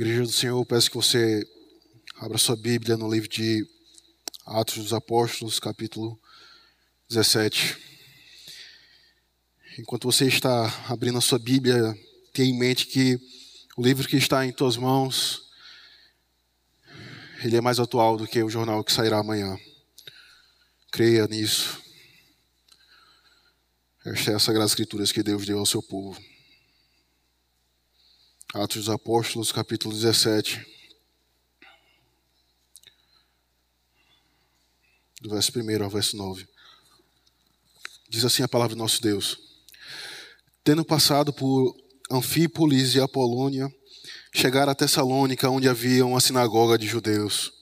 Igreja do Senhor, peço que você abra sua Bíblia no livro de Atos dos Apóstolos, capítulo 17. Enquanto você está abrindo a sua Bíblia, tenha em mente que o livro que está em tuas mãos, ele é mais atual do que o jornal que sairá amanhã. Creia nisso. Esta é a Sagrada Escrituras que Deus deu ao seu povo. Atos dos Apóstolos, capítulo 17. Do verso 1 ao verso 9. Diz assim a palavra do nosso Deus. Tendo passado por Anfípolis e Apolônia, chegaram a Tessalônica, onde havia uma sinagoga de judeus.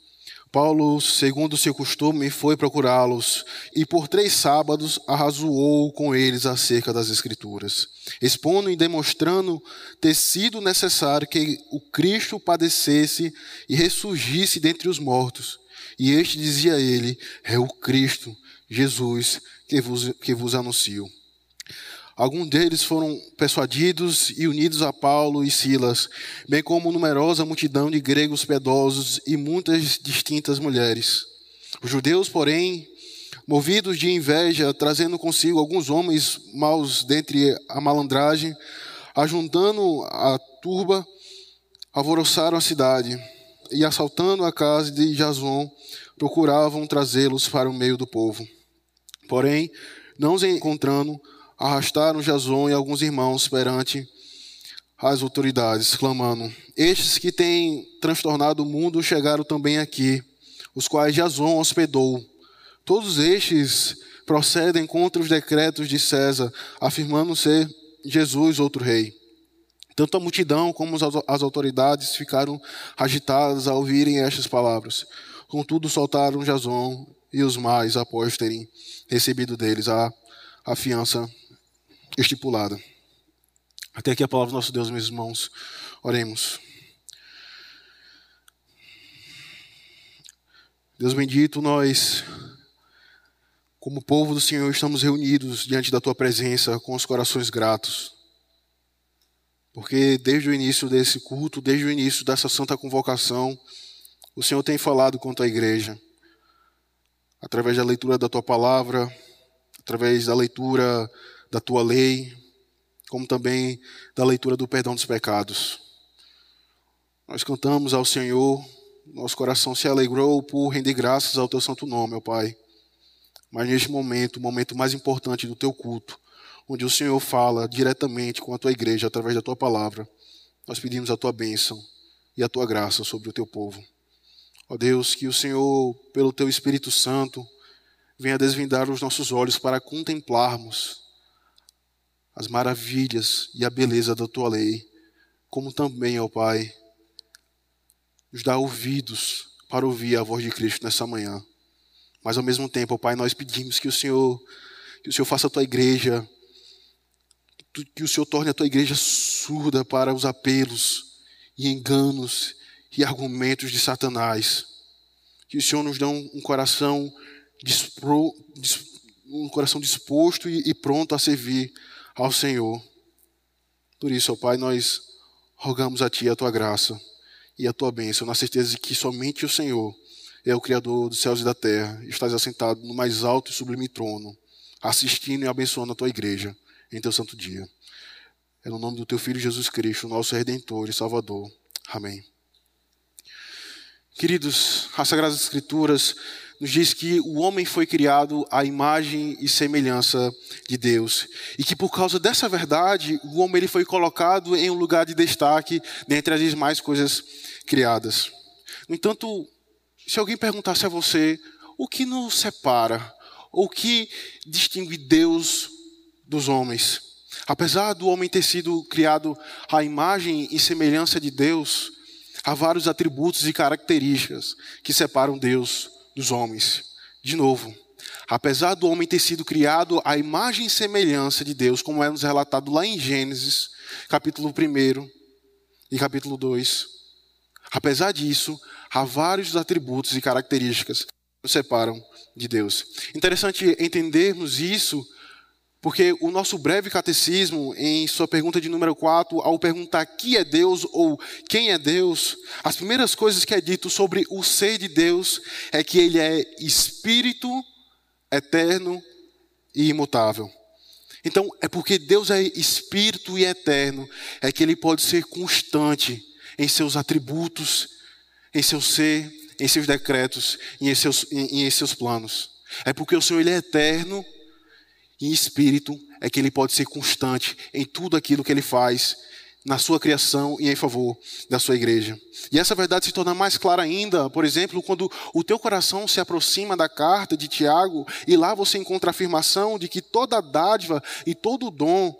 Paulo, segundo seu costume, foi procurá-los e por três sábados arrazoou com eles acerca das Escrituras, expondo e demonstrando ter sido necessário que o Cristo padecesse e ressurgisse dentre os mortos. E este dizia ele: É o Cristo, Jesus, que vos, que vos anuncio. Alguns deles foram persuadidos e unidos a Paulo e Silas, bem como numerosa multidão de gregos piedosos e muitas distintas mulheres. Os judeus, porém, movidos de inveja, trazendo consigo alguns homens maus dentre a malandragem, ajuntando a turba, alvoroçaram a cidade e, assaltando a casa de Jason, procuravam trazê-los para o meio do povo. Porém, não os encontrando, arrastaram Jason e alguns irmãos perante as autoridades, clamando: Estes que têm transtornado o mundo chegaram também aqui, os quais Jason hospedou. Todos estes procedem contra os decretos de César, afirmando ser Jesus outro rei. Tanto a multidão como as autoridades ficaram agitadas ao ouvirem estas palavras. Contudo, soltaram Jason e os mais após terem recebido deles a, a fiança estipulada. Até aqui a palavra do nosso Deus, meus irmãos. Oremos. Deus bendito, nós, como povo do Senhor, estamos reunidos diante da tua presença com os corações gratos. Porque desde o início desse culto, desde o início dessa santa convocação, o Senhor tem falado a tua igreja. Através da leitura da tua palavra, através da leitura da tua lei, como também da leitura do perdão dos pecados. Nós cantamos ao Senhor, nosso coração se alegrou por render graças ao teu santo nome, ó Pai. Mas neste momento, o momento mais importante do teu culto, onde o Senhor fala diretamente com a tua igreja através da tua palavra, nós pedimos a tua bênção e a tua graça sobre o teu povo. Ó Deus, que o Senhor, pelo teu Espírito Santo, venha desvendar os nossos olhos para contemplarmos as maravilhas e a beleza da tua lei, como também, ó Pai, nos dá ouvidos para ouvir a voz de Cristo nessa manhã. Mas ao mesmo tempo, ó Pai, nós pedimos que o Senhor, que o Senhor faça a tua igreja, que o Senhor torne a tua igreja surda para os apelos e enganos e argumentos de Satanás. Que o Senhor nos dê um, coração dispro, um coração disposto e, e pronto a servir ao Senhor. Por isso, ó Pai, nós rogamos a Ti a Tua graça e a Tua bênção, na certeza de que somente o Senhor é o Criador dos céus e da terra, e estás assentado no mais alto e sublime trono, assistindo e abençoando a Tua igreja em Teu santo dia. É no nome do Teu Filho Jesus Cristo, nosso Redentor e Salvador. Amém. Queridos, as Sagradas Escrituras nos diz que o homem foi criado à imagem e semelhança de Deus. E que por causa dessa verdade, o homem ele foi colocado em um lugar de destaque dentre as demais coisas criadas. No entanto, se alguém perguntasse a você o que nos separa, o que distingue Deus dos homens, apesar do homem ter sido criado à imagem e semelhança de Deus, há vários atributos e características que separam Deus dos homens. De novo, apesar do homem ter sido criado à imagem e semelhança de Deus, como é nos relatado lá em Gênesis, capítulo 1 e capítulo 2, apesar disso, há vários atributos e características que nos separam de Deus. Interessante entendermos isso Porque o nosso breve catecismo, em sua pergunta de número 4, ao perguntar que é Deus ou quem é Deus, as primeiras coisas que é dito sobre o ser de Deus é que ele é espírito eterno e imutável. Então, é porque Deus é espírito e eterno, é que ele pode ser constante em seus atributos, em seu ser, em seus decretos e em seus, em, em seus planos. É porque o Senhor ele é eterno e espírito é que ele pode ser constante em tudo aquilo que ele faz na sua criação e em favor da sua igreja. E essa verdade se torna mais clara ainda, por exemplo, quando o teu coração se aproxima da carta de Tiago e lá você encontra a afirmação de que toda dádiva e todo dom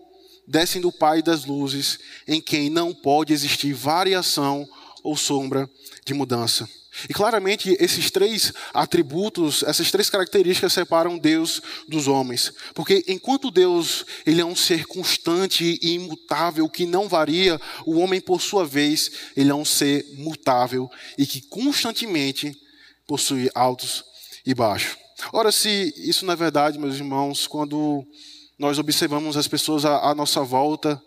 descem do Pai das luzes, em quem não pode existir variação ou sombra de mudança. E claramente esses três atributos, essas três características separam Deus dos homens. Porque enquanto Deus ele é um ser constante e imutável que não varia, o homem por sua vez, ele é um ser mutável e que constantemente possui altos e baixos. Ora, se isso não é verdade, meus irmãos, quando nós observamos as pessoas à, à nossa volta,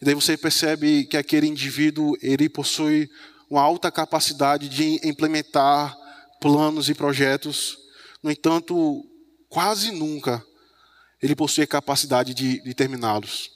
e daí você percebe que aquele indivíduo ele possui uma alta capacidade de implementar planos e projetos. No entanto, quase nunca ele possui capacidade de, de terminá-los.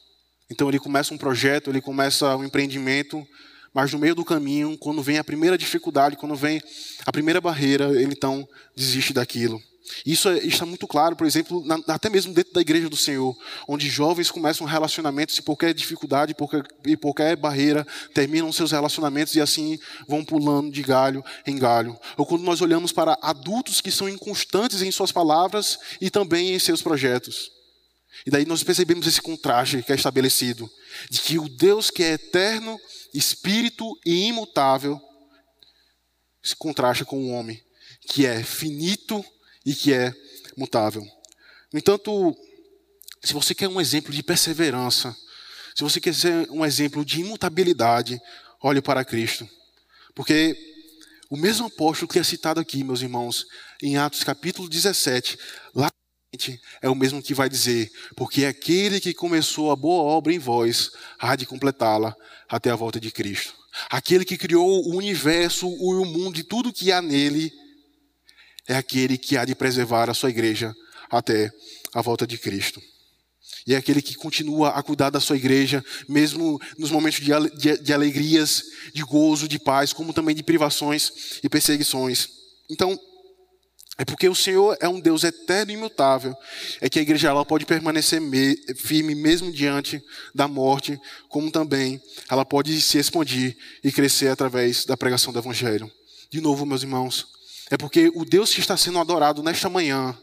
Então ele começa um projeto, ele começa um empreendimento, mas no meio do caminho, quando vem a primeira dificuldade, quando vem a primeira barreira, ele então desiste daquilo. Isso é, está muito claro, por exemplo, na, até mesmo dentro da igreja do Senhor, onde jovens começam relacionamentos e qualquer dificuldade qualquer, e qualquer barreira terminam seus relacionamentos e assim vão pulando de galho em galho. Ou quando nós olhamos para adultos que são inconstantes em suas palavras e também em seus projetos. E daí nós percebemos esse contraste que é estabelecido, de que o Deus que é eterno, espírito e imutável, se contrasta com o homem, que é finito e que é mutável. No entanto, se você quer um exemplo de perseverança, se você quer ser um exemplo de imutabilidade, olhe para Cristo. Porque o mesmo apóstolo que é citado aqui, meus irmãos, em Atos capítulo 17, lá é o mesmo que vai dizer, porque aquele que começou a boa obra em vós há de completá-la até a volta de Cristo. Aquele que criou o universo, o mundo e tudo que há nele, é aquele que há de preservar a sua igreja até a volta de Cristo. E é aquele que continua a cuidar da sua igreja, mesmo nos momentos de, alegrias, de gozo, de paz, como também de privações e perseguições. Então, é porque o Senhor é um Deus eterno e imutável, é que a igreja ela pode permanecer me, firme mesmo diante da morte, como também ela pode se expandir e crescer através da pregação do Evangelho. De novo, meus irmãos, é porque o Deus que está sendo adorado nesta manhã,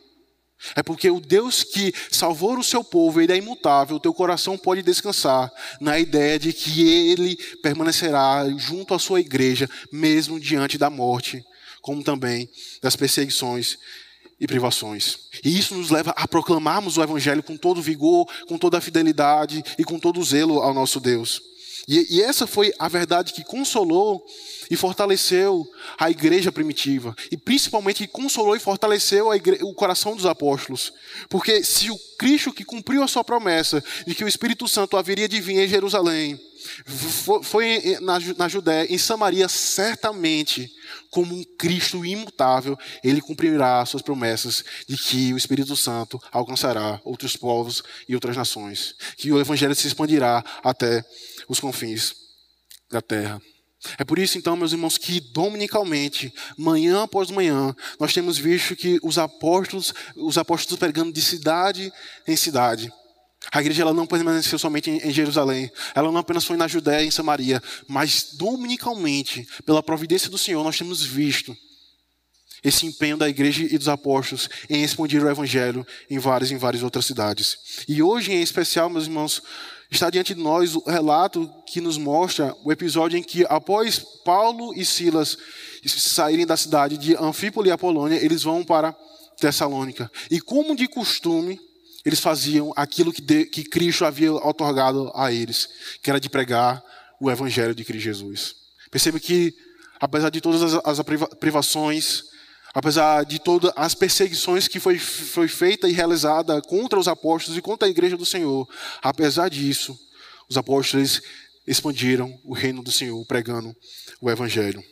é porque o Deus que salvou o seu povo, ele é imutável, o teu coração pode descansar na ideia de que ele permanecerá junto à sua igreja, mesmo diante da morte, como também das perseguições e privações. E isso nos leva a proclamarmos o Evangelho com todo vigor, com toda a fidelidade e com todo o zelo ao nosso Deus. E, e essa foi a verdade que consolou e fortaleceu a igreja primitiva. E principalmente que consolou e fortaleceu o coração dos apóstolos. Porque se o Cristo que cumpriu a sua promessa de que o Espírito Santo haveria de vir em Jerusalém, foi na, Judéia, em Samaria, certamente, como um Cristo imutável, ele cumprirá suas promessas de que o Espírito Santo alcançará outros povos e outras nações, que o Evangelho se expandirá até os confins da terra. É por isso, então, meus irmãos, que dominicalmente, manhã após manhã, nós temos visto que os apóstolos, os apóstolos pregando de cidade em cidade. A igreja ela não permaneceu somente em Jerusalém, ela não apenas foi na Judéia e em Samaria, mas dominicalmente, pela providência do Senhor, nós temos visto esse empenho da igreja e dos apóstolos em expandir o evangelho em várias em várias outras cidades. E hoje, em especial, meus irmãos, está diante de nós o relato que nos mostra o episódio em que, após Paulo e Silas saírem da cidade de Anfípoli e Apolônia, eles vão para Tessalônica. E como de costume, eles faziam aquilo que, de, que Cristo havia otorgado a eles, que era de pregar o evangelho de Cristo Jesus. Perceba que, apesar de todas as, as privações, apesar de todas as perseguições que foi, foi feita e realizada contra os apóstolos e contra a igreja do Senhor, apesar disso, os apóstolos expandiram o reino do Senhor, pregando o evangelho.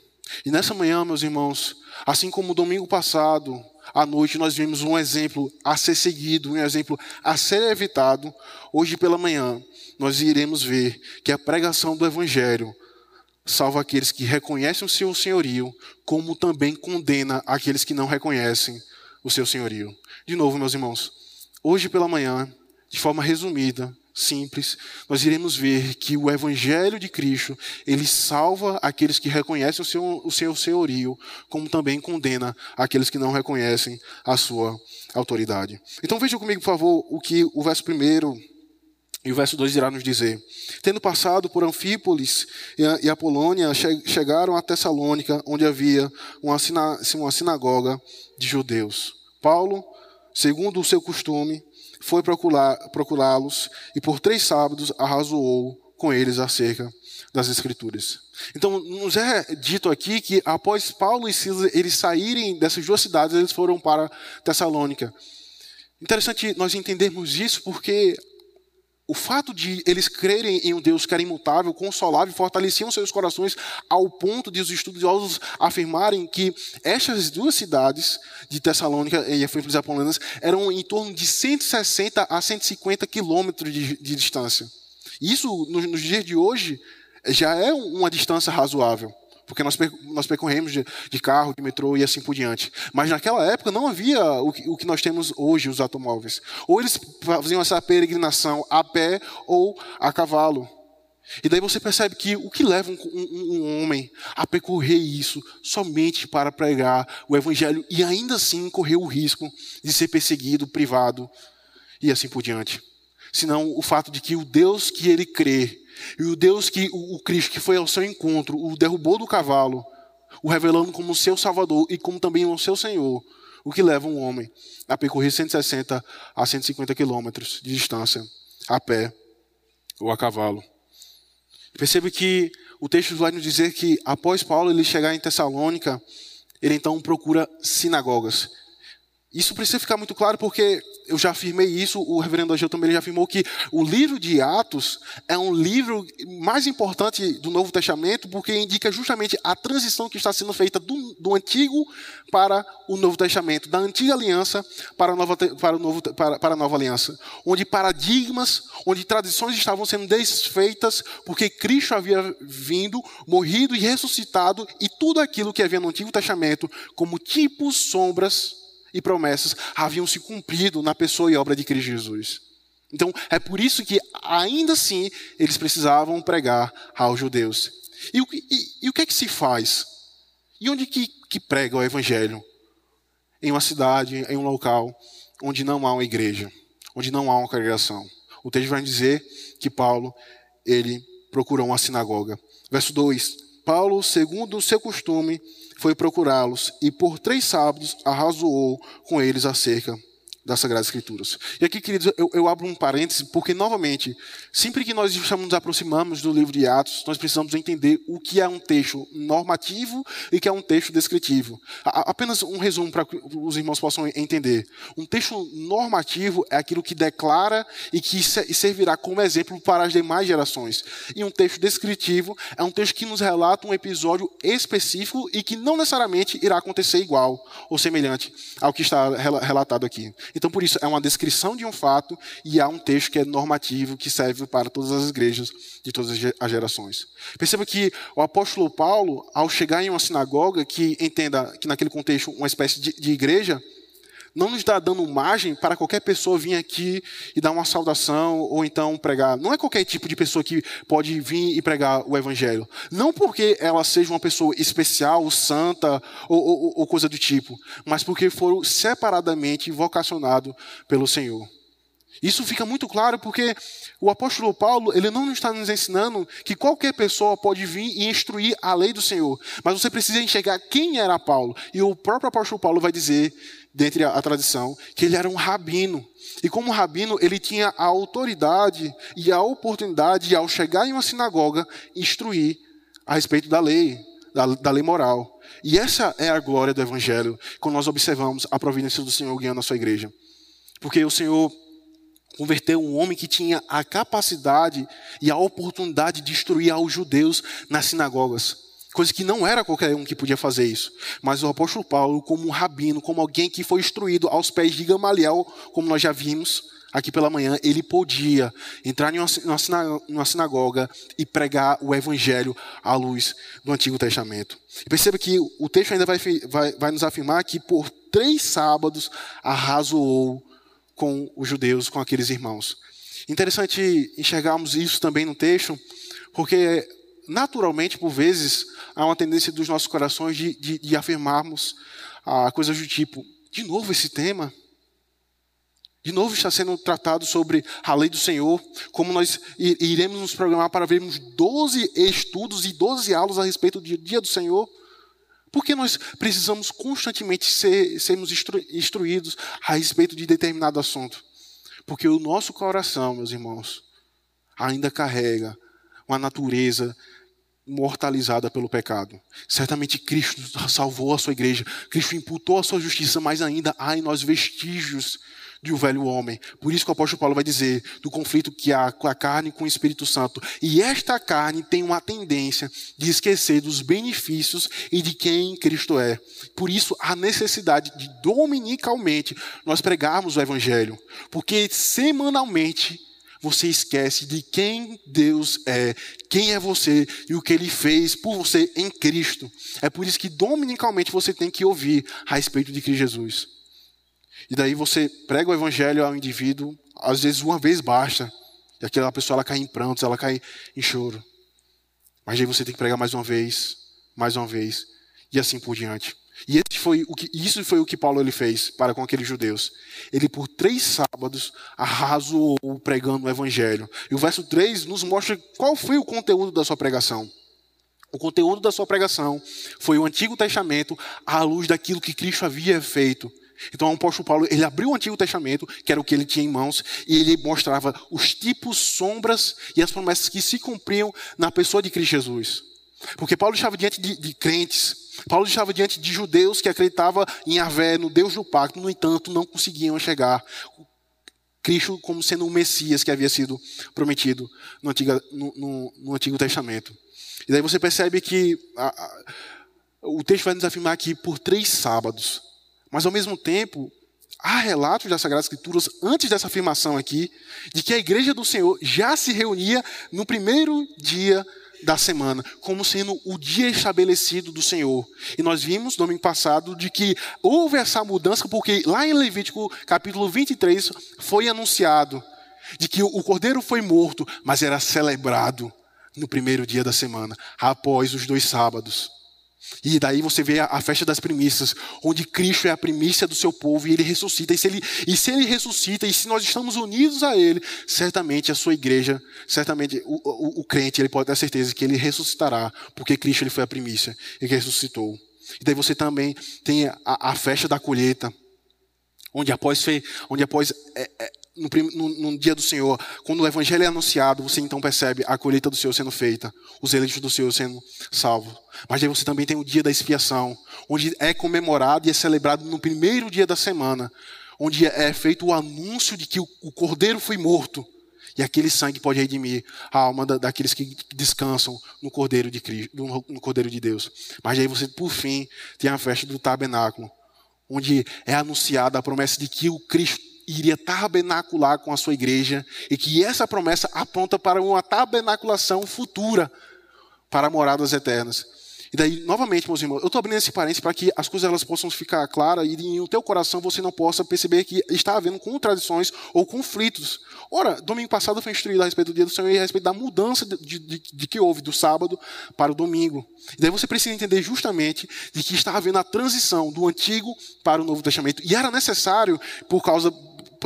E nessa manhã, meus irmãos, assim como domingo passado, à noite, nós vimos um exemplo a ser seguido, um exemplo a ser evitado, hoje pela manhã, nós iremos ver que a pregação do evangelho salva aqueles que reconhecem o seu senhorio, como também condena aqueles que não reconhecem o seu senhorio. De novo, meus irmãos, hoje pela manhã, de forma resumida, simples, nós iremos ver que o evangelho de Cristo, ele salva aqueles que reconhecem o seu, o seu senhorio, como também condena aqueles que não reconhecem a sua autoridade. Então veja comigo, por favor, o que o verso primeiro e o verso 2 irá nos dizer: Tendo passado por Anfípolis e a Polônia, chegaram a Tessalônica, onde havia uma, sinagoga de judeus. Paulo, segundo o seu costume, foi procurá-los e por três sábados arrazoou com eles acerca das Escrituras. Então, nos é dito aqui que após Paulo e Silas eles saírem dessas duas cidades, eles foram para Tessalônica. Interessante nós entendermos isso porque o fato de eles crerem em um Deus que era imutável, consolável, fortaleciam seus corações ao ponto de os estudiosos afirmarem que estas duas cidades, de Tessalônica e Efésios Apolanas, eram em torno de 160 a 150 quilômetros de, de distância. Isso, nos, nos dias de hoje, já é uma distância razoável porque nós, nós percorremos de, de, carro, de metrô e assim por diante. Mas naquela época não havia o que, o que nós temos hoje, os automóveis. Ou eles faziam essa peregrinação a pé ou a cavalo. E daí você percebe que o que leva um, um, um, homem a percorrer isso somente para pregar o evangelho e ainda assim correr o risco de ser perseguido, privado e assim por diante. Senão o fato de que o Deus que ele crê e o Deus que, o, Cristo que foi ao seu encontro, o derrubou do cavalo, o revelando como seu Salvador e como também o seu Senhor, o que leva um homem a percorrer 160 a 150 quilômetros de distância, a pé ou a cavalo. Percebe que o texto vai nos dizer que após Paulo ele chegar em Tessalônica, ele então procura sinagogas. Isso precisa ficar muito claro porque eu já afirmei isso, o reverendo Ageu também já afirmou que o livro de Atos é um livro mais importante do Novo Testamento porque indica justamente a transição que está sendo feita do, do Antigo para o Novo Testamento, da Antiga Aliança para a, nova, para, o novo, para, para a Nova Aliança, onde paradigmas, onde tradições estavam sendo desfeitas porque Cristo havia vindo, morrido e ressuscitado e tudo aquilo que havia no Antigo Testamento como tipos, sombras, e promessas haviam se cumprido na pessoa e obra de Cristo Jesus. Então, é por isso que, ainda assim, eles precisavam pregar aos judeus. E, o, e, e o que é que se faz? E onde que, que prega o evangelho? Em uma cidade, em um local onde não há uma igreja, onde não há uma congregação. O texto vai dizer que Paulo, ele procurou uma sinagoga. Verso 2: Paulo, segundo o seu costume, foi procurá-los e por três sábados arrazoou com eles acerca das Sagradas Escrituras. E aqui, queridos, eu, eu, abro um parêntese, porque, novamente, sempre que nós nos aproximamos do livro de Atos, nós precisamos entender o que é um texto normativo e o que é um texto descritivo. A, apenas um resumo para que os irmãos possam entender. Um texto normativo é aquilo que declara e que servirá como exemplo para as demais gerações. E um texto descritivo é um texto que nos relata um episódio específico e que não necessariamente irá acontecer igual ou semelhante ao que está relatado aqui. Então, por isso, é uma descrição de um fato e há um texto que é normativo, que serve para todas as igrejas de todas as gerações. Perceba que o apóstolo Paulo, ao chegar em uma sinagoga, que entenda que naquele contexto uma espécie de, de igreja, não nos está dando margem para qualquer pessoa vir aqui e dar uma saudação ou então pregar. Não é qualquer tipo de pessoa que pode vir e pregar o evangelho. Não porque ela seja uma pessoa especial, santa ou, ou, ou coisa do tipo, mas porque foram separadamente vocacionados pelo Senhor. Isso fica muito claro porque o apóstolo Paulo, ele não está nos ensinando que qualquer pessoa pode vir e instruir a lei do Senhor, mas você precisa enxergar quem era Paulo. E o próprio apóstolo Paulo vai dizer, dentre a, a tradição, que ele era um rabino. E como rabino, ele tinha a autoridade e a oportunidade de, ao chegar em uma sinagoga, instruir a respeito da lei, da, da lei moral. E essa é a glória do Evangelho, quando nós observamos a providência do Senhor guiando a sua igreja. Porque o Senhor converteu um homem que tinha a capacidade e a oportunidade de destruir aos judeus nas sinagogas. Coisa que não era qualquer um que podia fazer isso. Mas o apóstolo Paulo, como um rabino, como alguém que foi instruído aos pés de Gamaliel, como nós já vimos aqui pela manhã, ele podia entrar em uma sinagoga e pregar o evangelho à luz do Antigo Testamento. E perceba que o texto ainda vai, vai, vai nos afirmar que por três sábados arrasou com os judeus, com aqueles irmãos. Interessante enxergarmos isso também no texto, porque naturalmente, por vezes, há uma tendência dos nossos corações de, de, de afirmarmos ah, coisas do tipo: de novo esse tema? De novo está sendo tratado sobre a lei do Senhor, como nós iremos nos programar para vermos 12 estudos e 12 aulas a respeito do dia do Senhor. Porque nós precisamos constantemente ser, sermos instru, instruídos a respeito de determinado assunto. Porque o nosso coração, meus irmãos, ainda carrega uma natureza mortalizada pelo pecado. Certamente Cristo salvou a sua igreja, Cristo imputou a sua justiça, mas ainda há em nós vestígios de um velho homem. Por isso que o apóstolo Paulo vai dizer do conflito que há com a carne e com o Espírito Santo. E esta carne tem uma tendência de esquecer dos benefícios e de quem Cristo é. Por isso a necessidade de dominicalmente nós pregarmos o evangelho, porque semanalmente você esquece de quem Deus é, quem é você e o que ele fez por você em Cristo. É por isso que dominicalmente você tem que ouvir a respeito de Cristo Jesus. E daí você prega o evangelho ao indivíduo, às vezes uma vez basta. E aquela pessoa ela cai em prantos, ela cai em choro. Mas aí você tem que pregar mais uma vez, mais uma vez, e assim por diante. E esse foi o que, isso foi o que Paulo ele fez para com aqueles judeus. Ele, por três sábados, arrasou pregando o evangelho. E o verso 3 nos mostra qual foi o conteúdo da sua pregação. O conteúdo da sua pregação foi o Antigo Testamento à luz daquilo que Cristo havia feito então o apóstolo Paulo, ele abriu o Antigo Testamento, que era o que ele tinha em mãos, e ele mostrava os tipos, sombras e as promessas que se cumpriam na pessoa de Cristo Jesus. Porque Paulo estava diante de, de crentes, Paulo estava diante de judeus que acreditavam em Yahvé, no Deus do pacto, no entanto, não conseguiam chegar Cristo como sendo o Messias que havia sido prometido no Antigo, no, no, no Antigo Testamento. E daí você percebe que a, a, o texto vai nos afirmar que por três sábados mas ao mesmo tempo, há relatos das Sagradas Escrituras, antes dessa afirmação aqui, de que a igreja do Senhor já se reunia no primeiro dia da semana, como sendo o dia estabelecido do Senhor. E nós vimos domingo passado de que houve essa mudança, porque lá em Levítico capítulo 23 foi anunciado de que o cordeiro foi morto, mas era celebrado no primeiro dia da semana, após os dois sábados. E daí você vê a, festa das primícias, onde Cristo é a primícia do seu povo e ele ressuscita. E se ele, e se ele ressuscita, e se nós estamos unidos a ele, certamente a sua igreja, certamente o, o, o crente, ele pode ter certeza que ele ressuscitará, porque Cristo ele foi a primícia e ressuscitou. E daí você também tem a, a festa da colheita, onde após, onde após é, é, no, no, no, dia do Senhor, quando o evangelho é anunciado, você então percebe a colheita do Senhor sendo feita, os eleitos do Senhor sendo salvos. Mas aí você também tem o dia da expiação, onde é comemorado e é celebrado no primeiro dia da semana, onde é feito o anúncio de que o, o cordeiro foi morto. E aquele sangue pode redimir a alma da, daqueles que descansam no Cordeiro de Cristo, no, Cordeiro de Deus. Mas aí você, por fim, tem a festa do tabernáculo, onde é anunciada a promessa de que o Cristo iria tabernacular com a sua igreja e que essa promessa aponta para uma tabernaculação futura para moradas eternas. E daí, novamente, meus irmãos, eu estou abrindo esse parênteses para que as coisas elas possam ficar claras e no teu coração você não possa perceber que está havendo contradições ou conflitos. Ora, domingo passado foi instruído a respeito do dia do Senhor e a respeito da mudança de, de, de que houve do sábado para o domingo. E daí você precisa entender justamente de que está havendo a transição do Antigo para o Novo Testamento. E era necessário, por causa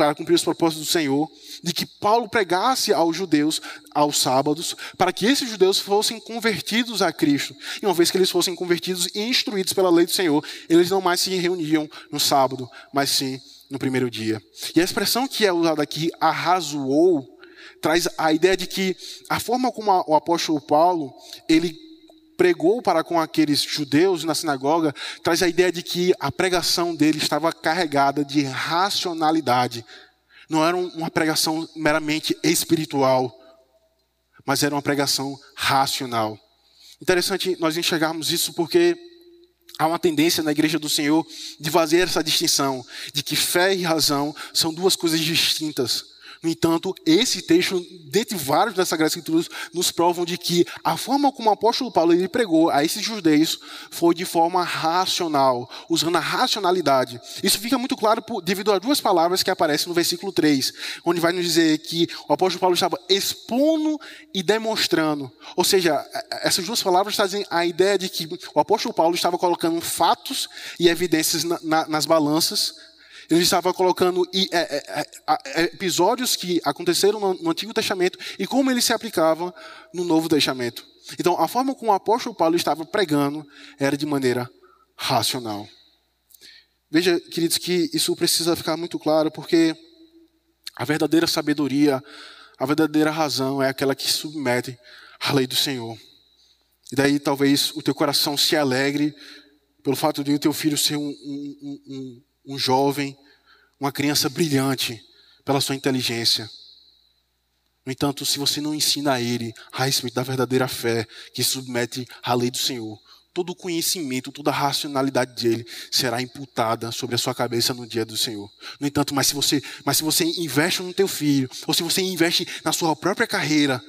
para cumprir os propósitos do Senhor, de que Paulo pregasse aos judeus aos sábados, para que esses judeus fossem convertidos a Cristo. E uma vez que eles fossem convertidos e instruídos pela lei do Senhor, eles não mais se reuniam no sábado, mas sim no primeiro dia. E a expressão que é usada aqui, arrazoou, traz a ideia de que a forma como o apóstolo Paulo, ele pregou para com aqueles judeus na sinagoga traz a ideia de que a pregação dele estava carregada de racionalidade. Não era uma pregação meramente espiritual, mas era uma pregação racional. Interessante nós enxergarmos isso porque há uma tendência na igreja do Senhor de fazer essa distinção de que fé e razão são duas coisas distintas. No entanto, esse texto, dentre vários das Sagradas Escrituras, nos provam de que a forma como o apóstolo Paulo ele pregou a esses judeus foi de forma racional, usando a racionalidade. Isso fica muito claro por, devido a duas palavras que aparecem no versículo 3, onde vai nos dizer que o apóstolo Paulo estava expondo e demonstrando. Ou seja, essas duas palavras trazem a ideia de que o apóstolo Paulo estava colocando fatos e evidências na, na, nas balanças ele estava colocando é, é, é, episódios que aconteceram no Antigo Testamento e como eles se aplicavam no Novo Testamento. Então, a forma como o apóstolo Paulo estava pregando era de maneira racional. Veja, queridos, que isso precisa ficar muito claro, porque a verdadeira sabedoria, a verdadeira razão é aquela que submete à lei do Senhor. E daí talvez o teu coração se alegre pelo fato de o teu filho ser um, um, um, um jovem, uma criança brilhante pela sua inteligência. No entanto, se você não ensina a ele a respeito da verdadeira fé que submete à lei do Senhor, todo o conhecimento, toda a racionalidade dele será imputada sobre a sua cabeça no dia do Senhor. No entanto, mas se você, mas se você investe no teu filho, ou se você investe na sua própria carreira,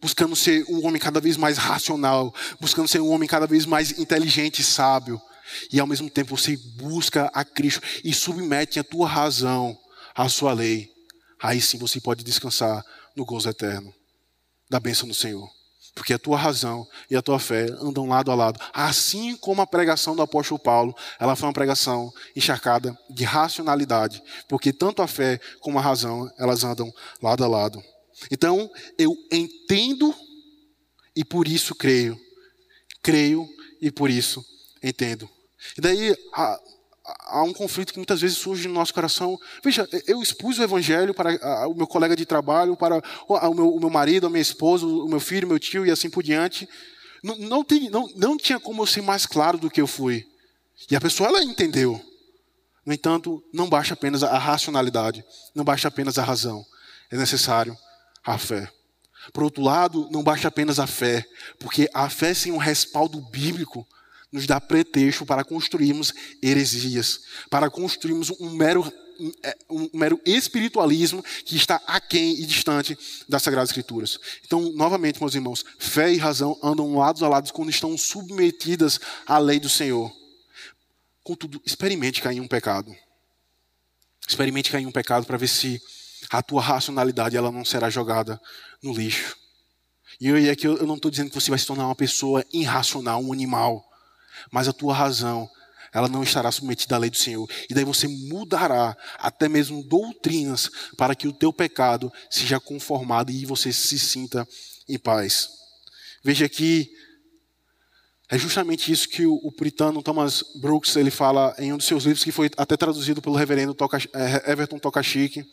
buscando ser um homem cada vez mais racional, buscando ser um homem cada vez mais inteligente e sábio, e ao mesmo tempo você busca a Cristo e submete a tua razão à sua lei, aí sim você pode descansar no gozo eterno da bênção do Senhor. Porque a tua razão e a tua fé andam lado a lado. Assim como a pregação do apóstolo Paulo, ela foi uma pregação encharcada de racionalidade. Porque tanto a fé como a razão, elas andam lado a lado. Então, eu entendo e por isso creio. Creio e por isso entendo. E daí há, há, um conflito que muitas vezes surge no nosso coração. Veja, eu expus o evangelho para o meu colega de trabalho, para o meu, o meu marido, a minha esposa, o meu filho, meu tio e assim por diante. Não, não, tem, não, não tinha como eu ser mais claro do que eu fui. E a pessoa, ela entendeu. No entanto, não basta apenas a racionalidade, não basta apenas a razão. É necessário a fé. Por outro lado, não basta apenas a fé, porque a fé sem um respaldo bíblico nos dá pretexto para construirmos heresias, para construirmos um mero, é, um mero espiritualismo que está aquém e distante das Sagradas Escrituras. Então, novamente, meus irmãos, fé e razão andam lado a lado quando estão submetidas à lei do Senhor. Contudo, experimente cair em um pecado. Experimente cair em um pecado para ver se a tua racionalidade ela não será jogada no lixo. E aqui eu não estou dizendo que você vai se tornar uma pessoa irracional, um animal mas a tua razão, ela não estará submetida à lei do Senhor. E daí você mudará até mesmo doutrinas para que o teu pecado seja conformado e você se sinta em paz. Veja que é justamente isso que o, puritano Thomas Brooks ele fala em um dos seus livros que foi até traduzido pelo reverendo é, Everton Tokachique,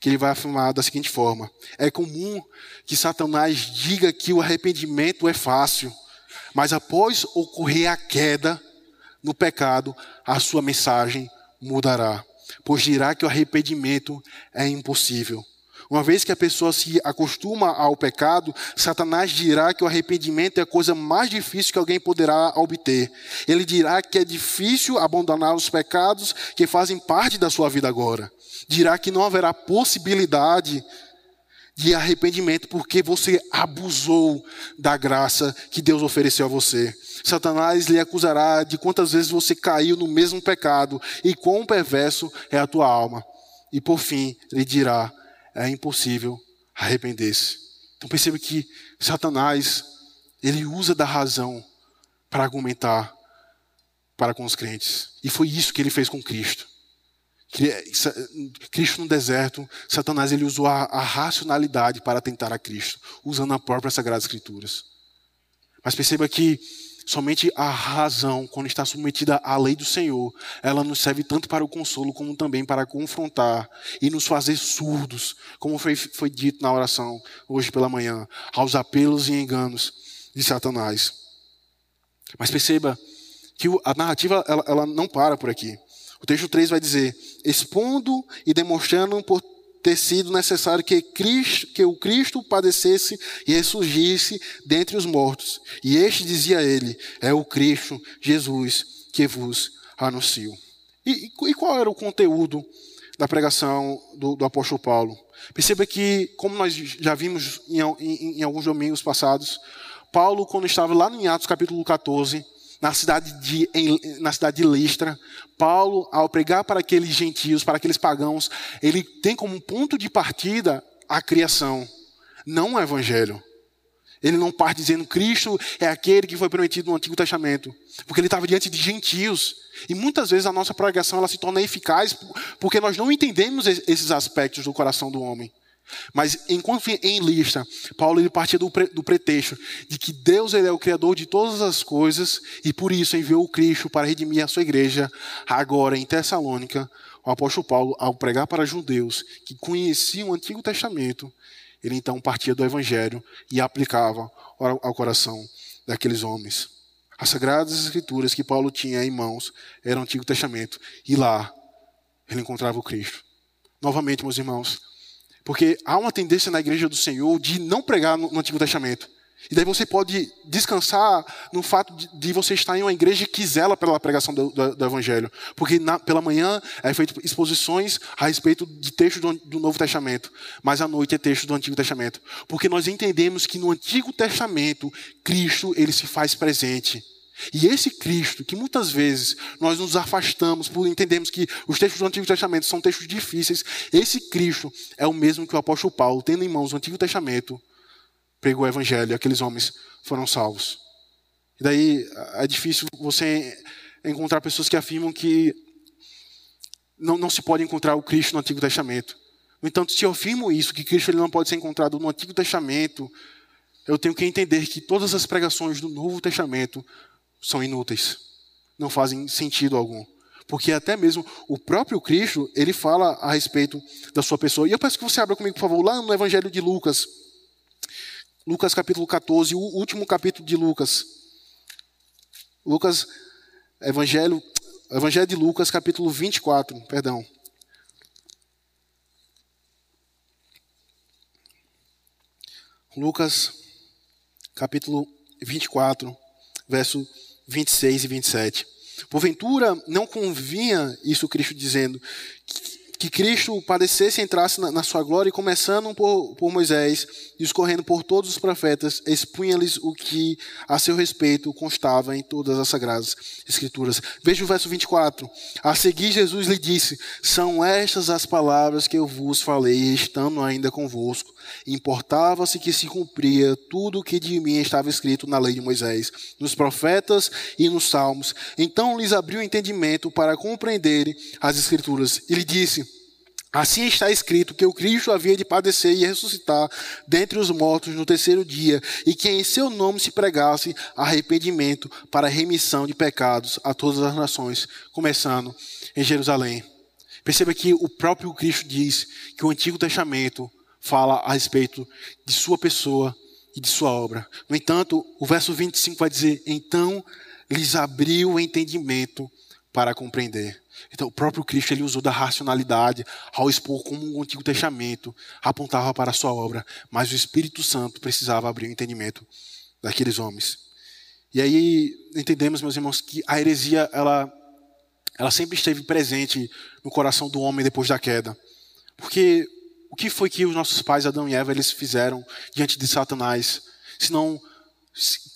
que ele vai afirmar da seguinte forma: É comum que Satanás diga que o arrependimento é fácil mas após ocorrer a queda no pecado, a sua mensagem mudará, pois dirá que o arrependimento é impossível. Uma vez que a pessoa se acostuma ao pecado, Satanás dirá que o arrependimento é a coisa mais difícil que alguém poderá obter. Ele dirá que é difícil abandonar os pecados que fazem parte da sua vida agora. Dirá que não haverá possibilidade de arrependimento porque você abusou da graça que Deus ofereceu a você. Satanás lhe acusará de quantas vezes você caiu no mesmo pecado e quão perverso é a tua alma. E por fim, lhe dirá: é impossível arrepender-se. Então perceba que Satanás, ele usa da razão para argumentar para com os crentes. E foi isso que ele fez com Cristo. Cristo no deserto, Satanás ele usou a, a, racionalidade para tentar a Cristo, usando a própria Sagrada Escrituras. Mas perceba que somente a razão, quando está submetida à lei do Senhor, ela nos serve tanto para o consolo como também para confrontar e nos fazer surdos, como foi, foi dito na oração hoje pela manhã, aos apelos e enganos de Satanás. Mas perceba que a narrativa ela, ela não para por aqui. O texto 3 vai dizer: expondo e demonstrando por ter sido necessário que, Cristo, que o Cristo padecesse e ressurgisse dentre os mortos. E este dizia ele: É o Cristo, Jesus, que vos anuncio. E, e qual era o conteúdo da pregação do, do, apóstolo Paulo? Perceba que, como nós já vimos em, em, em alguns domingos passados, Paulo, quando estava lá em Atos capítulo 14, na cidade de, em, na cidade de Listra, Paulo, ao pregar para aqueles gentios, para aqueles pagãos, ele tem como ponto de partida a criação, não o evangelho. Ele não parte dizendo Cristo é aquele que foi prometido no Antigo Testamento, porque ele estava diante de gentios. E muitas vezes a nossa pregação ela se torna eficaz porque nós não entendemos esses aspectos do coração do homem. Mas enquanto em lista, Paulo ele partia do, pre, do pretexto de que Deus ele é o criador de todas as coisas e por isso enviou o Cristo para redimir a sua igreja. Agora em Tessalônica, o apóstolo Paulo, ao pregar para judeus que conheciam o Antigo Testamento, ele então partia do Evangelho e aplicava ao coração daqueles homens. As sagradas escrituras que Paulo tinha em mãos eram o Antigo Testamento e lá ele encontrava o Cristo. Novamente, meus irmãos, porque há uma tendência na igreja do Senhor de não pregar no, Antigo Testamento. E daí você pode descansar no fato de, de, você estar em uma igreja que zela pela pregação do, do, do Evangelho. Porque na, pela manhã é feito exposições a respeito de textos do, do, Novo Testamento, mas à noite é texto do Antigo Testamento. Porque nós entendemos que no Antigo Testamento, Cristo ele se faz presente. E esse Cristo, que muitas vezes nós nos afastamos por entendermos que os textos do Antigo Testamento são textos difíceis, esse Cristo é o mesmo que o apóstolo Paulo, tendo em mãos o Antigo Testamento, pregou o Evangelho aqueles homens foram salvos. E daí é difícil você encontrar pessoas que afirmam que não, não se pode encontrar o Cristo no Antigo Testamento. No entanto, se eu afirmo isso, que Cristo ele não pode ser encontrado no Antigo Testamento, eu tenho que entender que todas as pregações do Novo Testamento são inúteis, não fazem sentido algum. Porque até mesmo o próprio Cristo, ele fala a respeito da sua pessoa. E eu peço que você abra comigo, por favor, lá no Evangelho de Lucas. Lucas capítulo 14, o último capítulo de Lucas. Lucas, Evangelho, Evangelho de Lucas, capítulo 24, perdão. Lucas, capítulo 24, verso 26 e 27. Porventura, não convinha isso Cristo dizendo, que Cristo padecesse e entrasse na, na, sua glória, e começando por, por Moisés, discorrendo por todos os profetas, expunha-lhes o que a seu respeito constava em todas as sagradas escrituras. Veja o verso 24. A seguir, Jesus lhe disse: São estas as palavras que eu vos falei, estando ainda convosco. Importava-se que se cumpria tudo o que de mim estava escrito na lei de Moisés, nos profetas e nos salmos. Então lhes abriu o entendimento para compreenderem as escrituras. E lhe disse: Assim está escrito que o Cristo havia de padecer e ressuscitar dentre os mortos no terceiro dia, e que em seu nome se pregasse arrependimento para remissão de pecados a todas as nações, começando em Jerusalém. Perceba que o próprio Cristo diz que o Antigo Testamento fala a respeito de sua pessoa e de sua obra. No entanto, o verso 25 vai dizer: Então lhes abriu o entendimento para compreender. Então, o próprio Cristo ele usou da racionalidade ao expor como o Antigo Testamento apontava para a sua obra, mas o Espírito Santo precisava abrir o entendimento daqueles homens. E aí entendemos, meus irmãos, que a heresia ela, ela sempre esteve presente no coração do homem depois da queda. Porque que foi que os nossos pais, Adão e Eva, eles fizeram diante de Satanás? Se não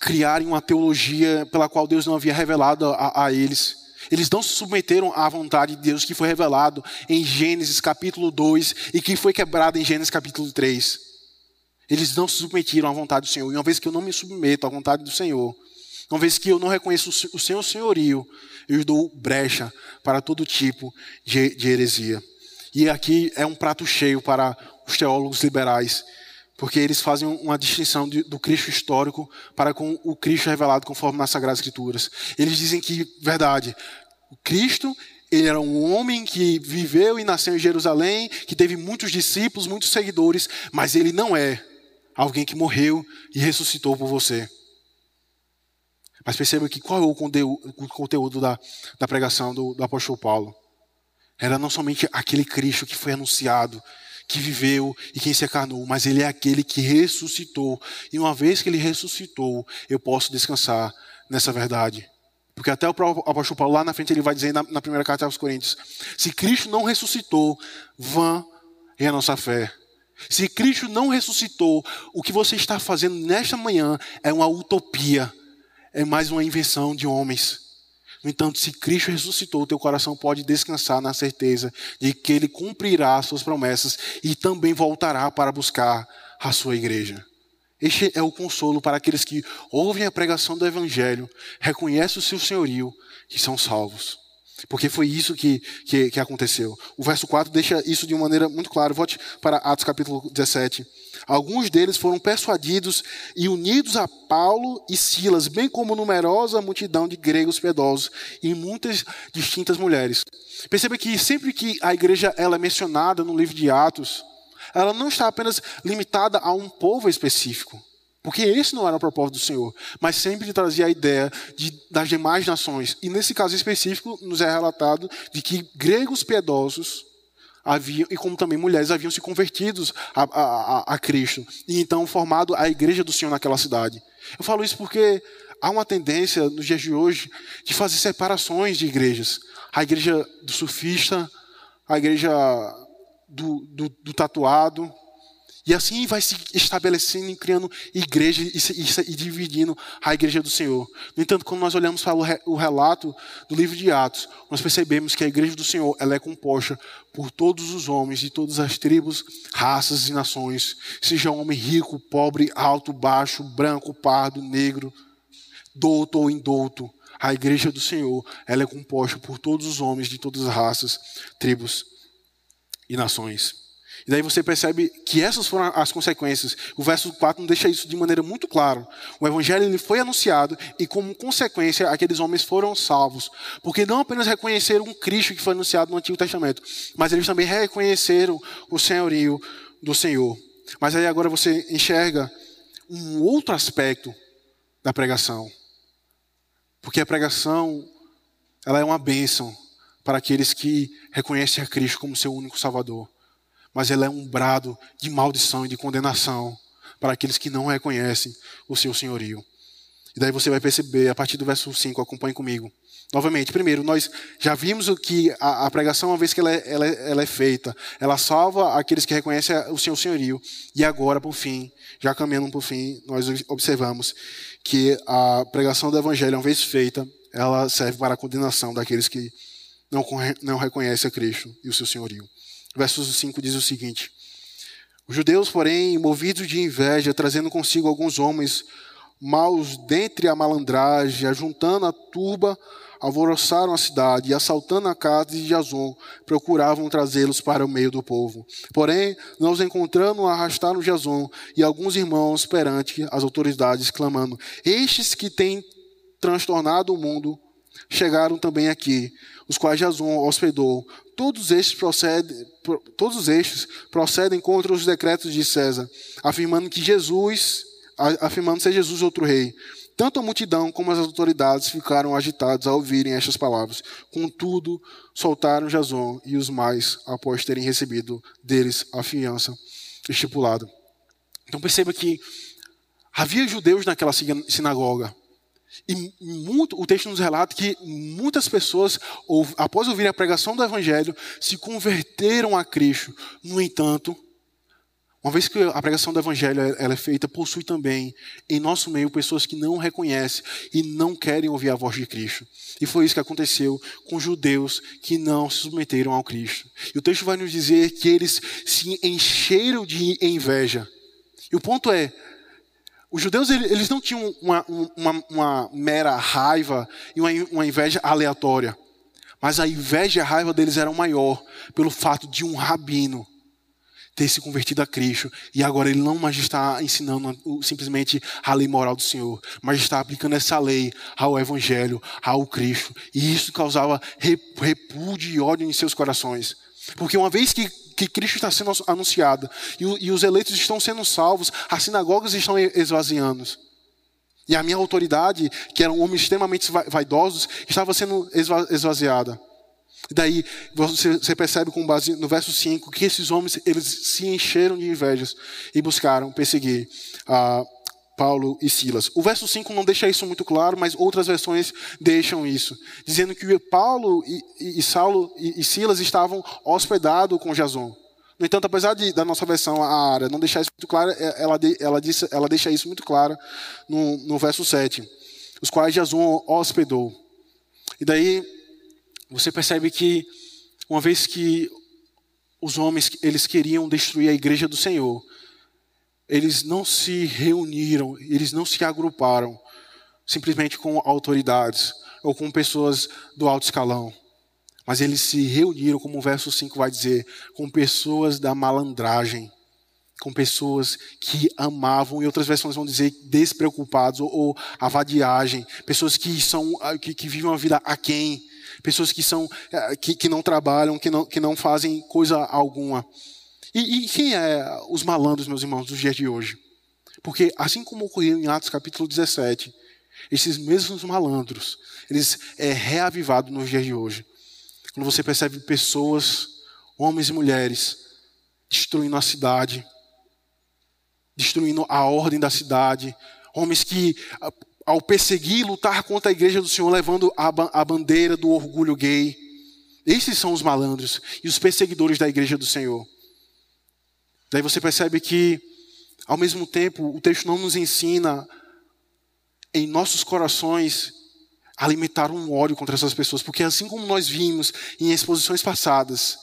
criarem uma teologia pela qual Deus não havia revelado a, a eles. Eles não se submeteram à vontade de Deus que foi revelado em Gênesis capítulo 2 e que foi quebrado em Gênesis capítulo 3. Eles não se submeteram à vontade do Senhor. E uma vez que eu não me submeto à vontade do Senhor, uma vez que eu não reconheço o Senhor senhorio, eu dou brecha para todo tipo de, de heresia. E aqui é um prato cheio para os teólogos liberais porque eles fazem uma distinção de, do Cristo histórico para com o Cristo revelado conforme nas Sagradas Escrituras. Eles dizem que, verdade, o Cristo ele era um homem que viveu e nasceu em Jerusalém, que teve muitos discípulos, muitos seguidores, mas ele não é alguém que morreu e ressuscitou por você. Mas perceba que qual é o conteúdo da, da pregação do, do apóstolo Paulo? Era não somente aquele Cristo que foi anunciado, que viveu e quem se encarnou, mas ele é aquele que ressuscitou. E uma vez que ele ressuscitou, eu posso descansar nessa verdade. Porque até o apóstolo Paulo lá na frente ele vai dizer na, na primeira carta aos Coríntios: se Cristo não ressuscitou, vã é a nossa fé. Se Cristo não ressuscitou, o que você está fazendo nesta manhã é uma utopia, é mais uma invenção de homens. No entanto, se Cristo ressuscitou, teu coração pode descansar na certeza de que Ele cumprirá as suas promessas e também voltará para buscar a sua igreja. Este é o consolo para aqueles que ouvem a pregação do Evangelho, reconhecem o seu senhorio e são salvos. Porque foi isso que, que, que, aconteceu. O verso 4 deixa isso de uma maneira muito clara. Volte para Atos capítulo 17. Alguns deles foram persuadidos e unidos a Paulo e Silas, bem como numerosa multidão de gregos piedosos e muitas distintas mulheres. Perceba que sempre que a igreja ela é mencionada no livro de Atos, ela não está apenas limitada a um povo específico. Porque esse não era o propósito do Senhor, mas sempre trazia a ideia de, das demais nações. E nesse caso específico, nos é relatado de que gregos piedosos haviam, e como também mulheres, haviam se convertidos a, a, a Cristo. E então formado a igreja do Senhor naquela cidade. Eu falo isso porque há uma tendência nos dias de hoje de fazer separações de igrejas. A igreja do surfista, a igreja do, do, do tatuado, e assim vai se estabelecendo e criando igreja e, e, e, dividindo a igreja do Senhor. No entanto, quando nós olhamos para o, re, o, relato do livro de Atos, nós percebemos que a igreja do Senhor ela é composta por todos os homens de todas as tribos, raças e nações, seja homem rico, pobre, alto, baixo, branco, pardo, negro, douto ou indouto. A igreja do Senhor ela é composta por todos os homens de todas as raças, tribos e nações. E daí você percebe que essas foram as consequências. O verso 4 não deixa isso de maneira muito clara. O evangelho ele foi anunciado e, como consequência, aqueles homens foram salvos. Porque não apenas reconheceram um Cristo que foi anunciado no Antigo Testamento, mas eles também reconheceram o senhorio do Senhor. Mas aí agora você enxerga um outro aspecto da pregação. Porque a pregação ela é uma bênção para aqueles que reconhecem a Cristo como seu único Salvador mas ela é um brado de maldição e de condenação para aqueles que não reconhecem o seu senhorio. E daí você vai perceber, a partir do verso 5, acompanhe comigo. Novamente, primeiro, nós já vimos o que a, a pregação, uma vez que ela é, ela, é, ela é, feita, ela salva aqueles que reconhecem o seu senhorio. E agora, por fim, já caminhando por fim, nós observamos que a pregação do evangelho, uma vez feita, ela serve para a condenação daqueles que não, não reconhecem a Cristo e o seu senhorio. Verso 5 diz o seguinte: Os judeus, porém, movidos de inveja, trazendo consigo alguns homens maus dentre a malandragem, ajuntando a turba, alvoroçaram a cidade e, assaltando a casa de Jason, procuravam trazê-los para o meio do povo. Porém, não os encontrando, arrastaram Jason e alguns irmãos perante as autoridades, clamando: Estes que têm transtornado o mundo chegaram também aqui, os quais Jason hospedou. Todos estes, procedem, todos estes procedem contra os decretos de César, afirmando que Jesus, afirmando ser Jesus outro rei. Tanto a multidão como as autoridades ficaram agitados ao ouvirem estas palavras. Contudo, soltaram Jason e os mais, após terem recebido deles a fiança estipulada. Então perceba que havia judeus naquela sinagoga. E muito, o texto nos relata que muitas pessoas, após ouvir a pregação do Evangelho, se converteram a Cristo. No entanto, uma vez que a pregação do Evangelho ela é feita, possui também em nosso meio pessoas que não reconhecem e não querem ouvir a voz de Cristo. E foi isso que aconteceu com judeus que não se submeteram ao Cristo. E o texto vai nos dizer que eles se encheram de inveja. E o ponto é, os judeus eles não tinham uma, uma, uma mera raiva e uma, inveja aleatória. Mas a inveja e a raiva deles eram maior pelo fato de um rabino ter se convertido a Cristo e agora ele não mais está ensinando simplesmente a lei moral do Senhor, mas está aplicando essa lei ao Evangelho, ao Cristo. E isso causava repúdio e ódio em seus corações. Porque uma vez que que Cristo está sendo anunciado e, e os eleitos estão sendo salvos, as sinagogas estão esvaziando. E a minha autoridade, que eram homens extremamente vaidosos, estava sendo esvaziada. Daí você percebe com base no verso 5 que esses homens eles se encheram de invejas e buscaram perseguir uh, Paulo e Silas. O verso 5 não deixa isso muito claro, mas outras versões deixam isso, dizendo que Paulo e, e, Saulo e, e Silas estavam hospedados com Jason. No entanto, apesar de, da nossa versão, a área, não deixar isso muito claro, é, ela, ela, disse, ela deixa isso muito claro no, no verso 7, os quais Jason hospedou. E daí você percebe que, uma vez que os homens eles queriam destruir a igreja do Senhor, eles não se reuniram, eles não se agruparam simplesmente com autoridades ou com pessoas do alto escalão. Mas eles se reuniram, como o verso 5 vai dizer, com pessoas da malandragem, com pessoas que amavam, e outras versões vão dizer despreocupados, ou, ou a vadiagem, pessoas que, são, que, que vivem uma vida aquém, pessoas que, são, eh, que, que não trabalham, que não, que não fazem coisa alguma. E, e quem é os malandros, meus irmãos, dos dias de hoje? Porque assim como ocorreu em Atos capítulo 17, esses mesmos malandros, eles é reavivado nos dias de hoje. Quando você percebe pessoas, homens e mulheres, destruindo a cidade, destruindo a ordem da cidade, homens que, ao perseguir lutar contra a igreja do Senhor, levando a, a bandeira do orgulho gay. Esses são os malandros e os perseguidores da igreja do Senhor. Daí você percebe que, ao mesmo tempo, o texto não nos ensina em nossos corações alimentar um ódio contra essas pessoas, porque assim como nós vimos em exposições passadas,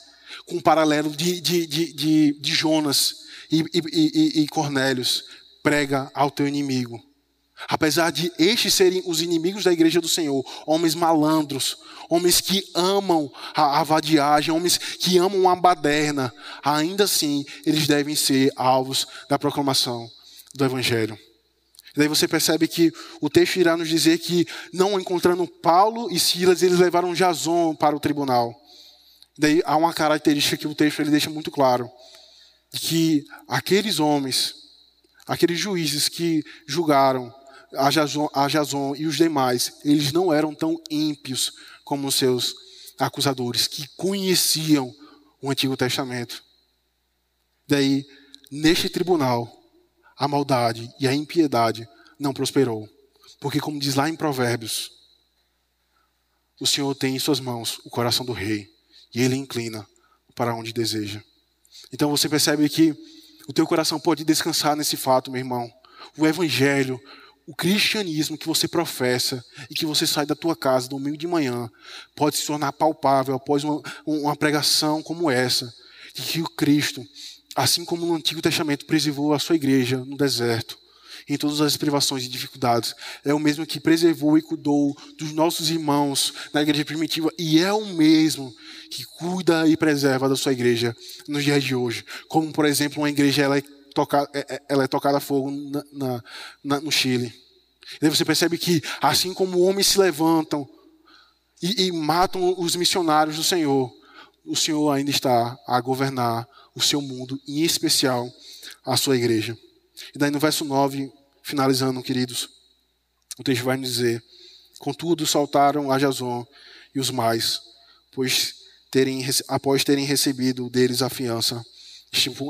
com um paralelo de, de, de, de, de Jonas e, e, e, e Cornélios, prega ao teu inimigo. Apesar de estes serem os inimigos da igreja do Senhor, homens malandros, homens que amam a, a vadiagem, homens que amam a baderna, ainda assim eles devem ser alvos da proclamação do Evangelho. E daí você percebe que o texto irá nos dizer que, não encontrando Paulo e Silas, eles levaram Jason para o tribunal. E daí há uma característica que o texto ele deixa muito claro: que aqueles homens, aqueles juízes que julgaram a Jason, a Jason e os demais, eles não eram tão ímpios como os seus acusadores, que conheciam o Antigo Testamento. Daí, neste tribunal, a maldade e a impiedade não prosperou. Porque, como diz lá em Provérbios, o Senhor tem em suas mãos o coração do rei e ele inclina para onde deseja. Então você percebe que o teu coração pode descansar nesse fato, meu irmão. O evangelho o cristianismo que você professa e que você sai da tua casa domingo de manhã pode se tornar palpável após uma, uma pregação como essa, de que o Cristo, assim como no Antigo Testamento preservou a sua igreja no deserto, em todas as privações e dificuldades, é o mesmo que preservou e cuidou dos nossos irmãos na igreja primitiva e é o mesmo que cuida e preserva da sua igreja nos dias de hoje, como por exemplo uma igreja ela é tocada, é, é, ela é tocada a fogo na, na, no Chile. E você percebe que, assim como homens se levantam e, e matam os missionários do Senhor, o Senhor ainda está a governar o seu mundo, em especial a sua igreja. E daí no verso 9, finalizando, queridos, o texto vai nos dizer: Contudo, saltaram a Jason e os mais, pois terem, após terem recebido deles a fiança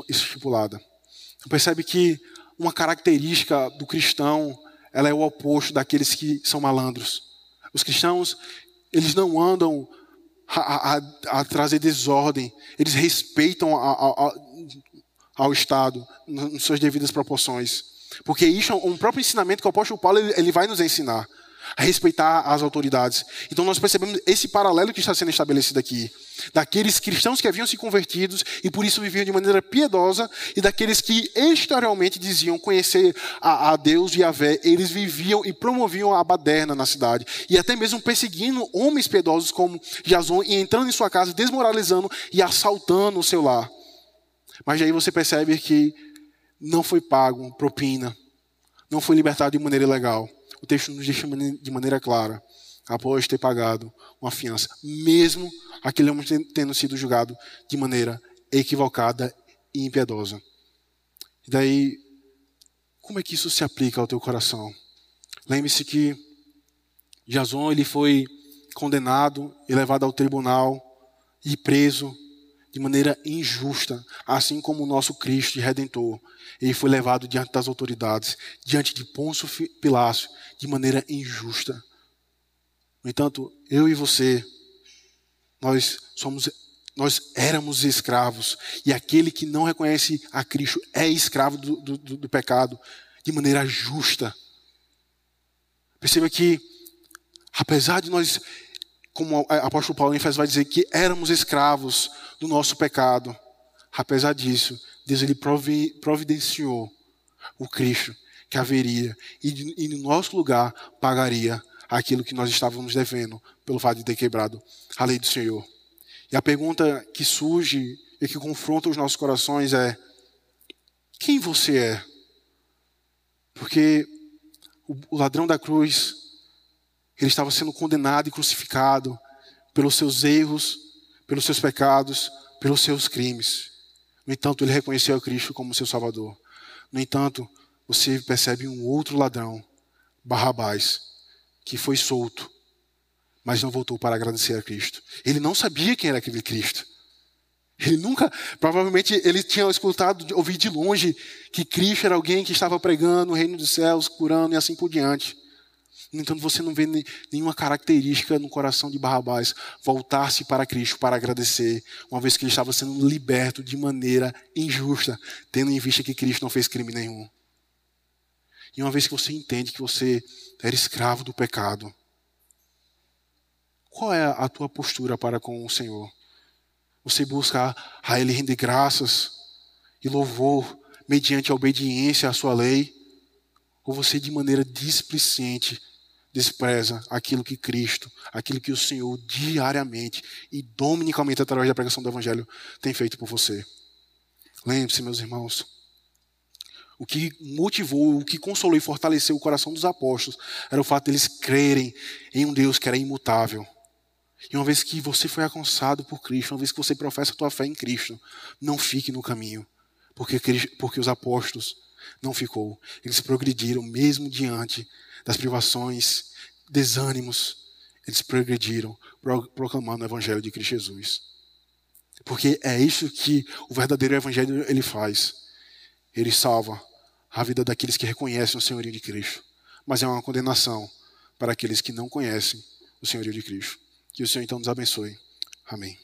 estipulada. Percebe que uma característica do cristão, ela é o oposto daqueles que são malandros. Os cristãos, eles não andam a, a, a trazer desordem, eles respeitam a, ao Estado nas suas devidas proporções. Porque isso é um próprio ensinamento que o apóstolo Paulo ele, ele vai nos ensinar a respeitar as autoridades. Então nós percebemos esse paralelo que está sendo estabelecido aqui. Daqueles cristãos que haviam se convertidos e por isso viviam de maneira piedosa, e daqueles que exteriormente diziam conhecer a, a Deus e a Vé, eles viviam e promoviam a baderna na cidade, e até mesmo perseguindo homens piedosos como Jason e entrando em sua casa, desmoralizando e assaltando o seu lar. Mas aí você percebe que não foi pago propina, não foi libertado de maneira ilegal o texto nos deixa de maneira clara, após ter pagado uma fiança, mesmo aquele homem tendo sido julgado de maneira equivocada e impiedosa. E daí, como é que isso se aplica ao teu coração? Lembre-se que Jason ele foi condenado e levado ao tribunal e preso de maneira injusta, assim como o nosso Cristo Redentor. Ele foi levado diante das autoridades, diante de Pôncio Pilácio, de maneira injusta. No entanto, eu e você, nós somos nós éramos escravos, e aquele que não reconhece a Cristo é escravo do, do, do pecado de maneira justa. Perceba que, apesar de nós, como o apóstolo Paulo em vai dizer que éramos escravos do nosso pecado, apesar disso, Deus ele providenciou o Cristo que haveria e, e no nosso lugar pagaria aquilo que nós estávamos devendo pelo fato de ter quebrado a lei do Senhor. E a pergunta que surge e que confronta os nossos corações é: quem você é? Porque o ladrão da cruz, ele estava sendo condenado e crucificado pelos seus erros, pelos seus pecados, pelos seus crimes. No entanto, ele reconheceu Cristo como seu Salvador. No entanto, você percebe um outro ladrão, Barrabás, que foi solto mas não voltou para agradecer a Cristo. Ele não sabia quem era aquele Cristo. Ele nunca, provavelmente, ele tinha escutado, ouvido de longe que Cristo era alguém que estava pregando o reino dos céus, curando e assim por diante. No entanto, você não vê nenhuma característica no coração de Barrabás voltar-se para Cristo para agradecer, uma vez que ele estava sendo liberto de maneira injusta, tendo em vista que Cristo não fez crime nenhum. E uma vez que você entende que você era escravo do pecado, qual é a tua postura para com o Senhor? Você busca a Ele render graças e louvor mediante a obediência à sua lei? Ou você, de maneira displicente, despreza aquilo que Cristo, aquilo que o Senhor diariamente e dominicalmente através da pregação do Evangelho tem feito por você? Lembre-se, meus irmãos, o que motivou, o que consolou e fortaleceu o coração dos apóstolos era o fato deles crerem em um Deus que era imutável e uma vez que você foi alcançado por Cristo, uma vez que você professa a tua fé em Cristo, não fique no caminho, porque, porque os apóstolos não ficou. Eles progrediram mesmo diante das privações, desânimos, eles progrediram proclamando o evangelho de Cristo Jesus. Porque é isso que o verdadeiro evangelho ele faz. Ele salva a vida daqueles que reconhecem o senhorio de Cristo, mas é uma condenação para aqueles que não conhecem o senhorio de Cristo. Que o Senhor então nos abençoe. Amém.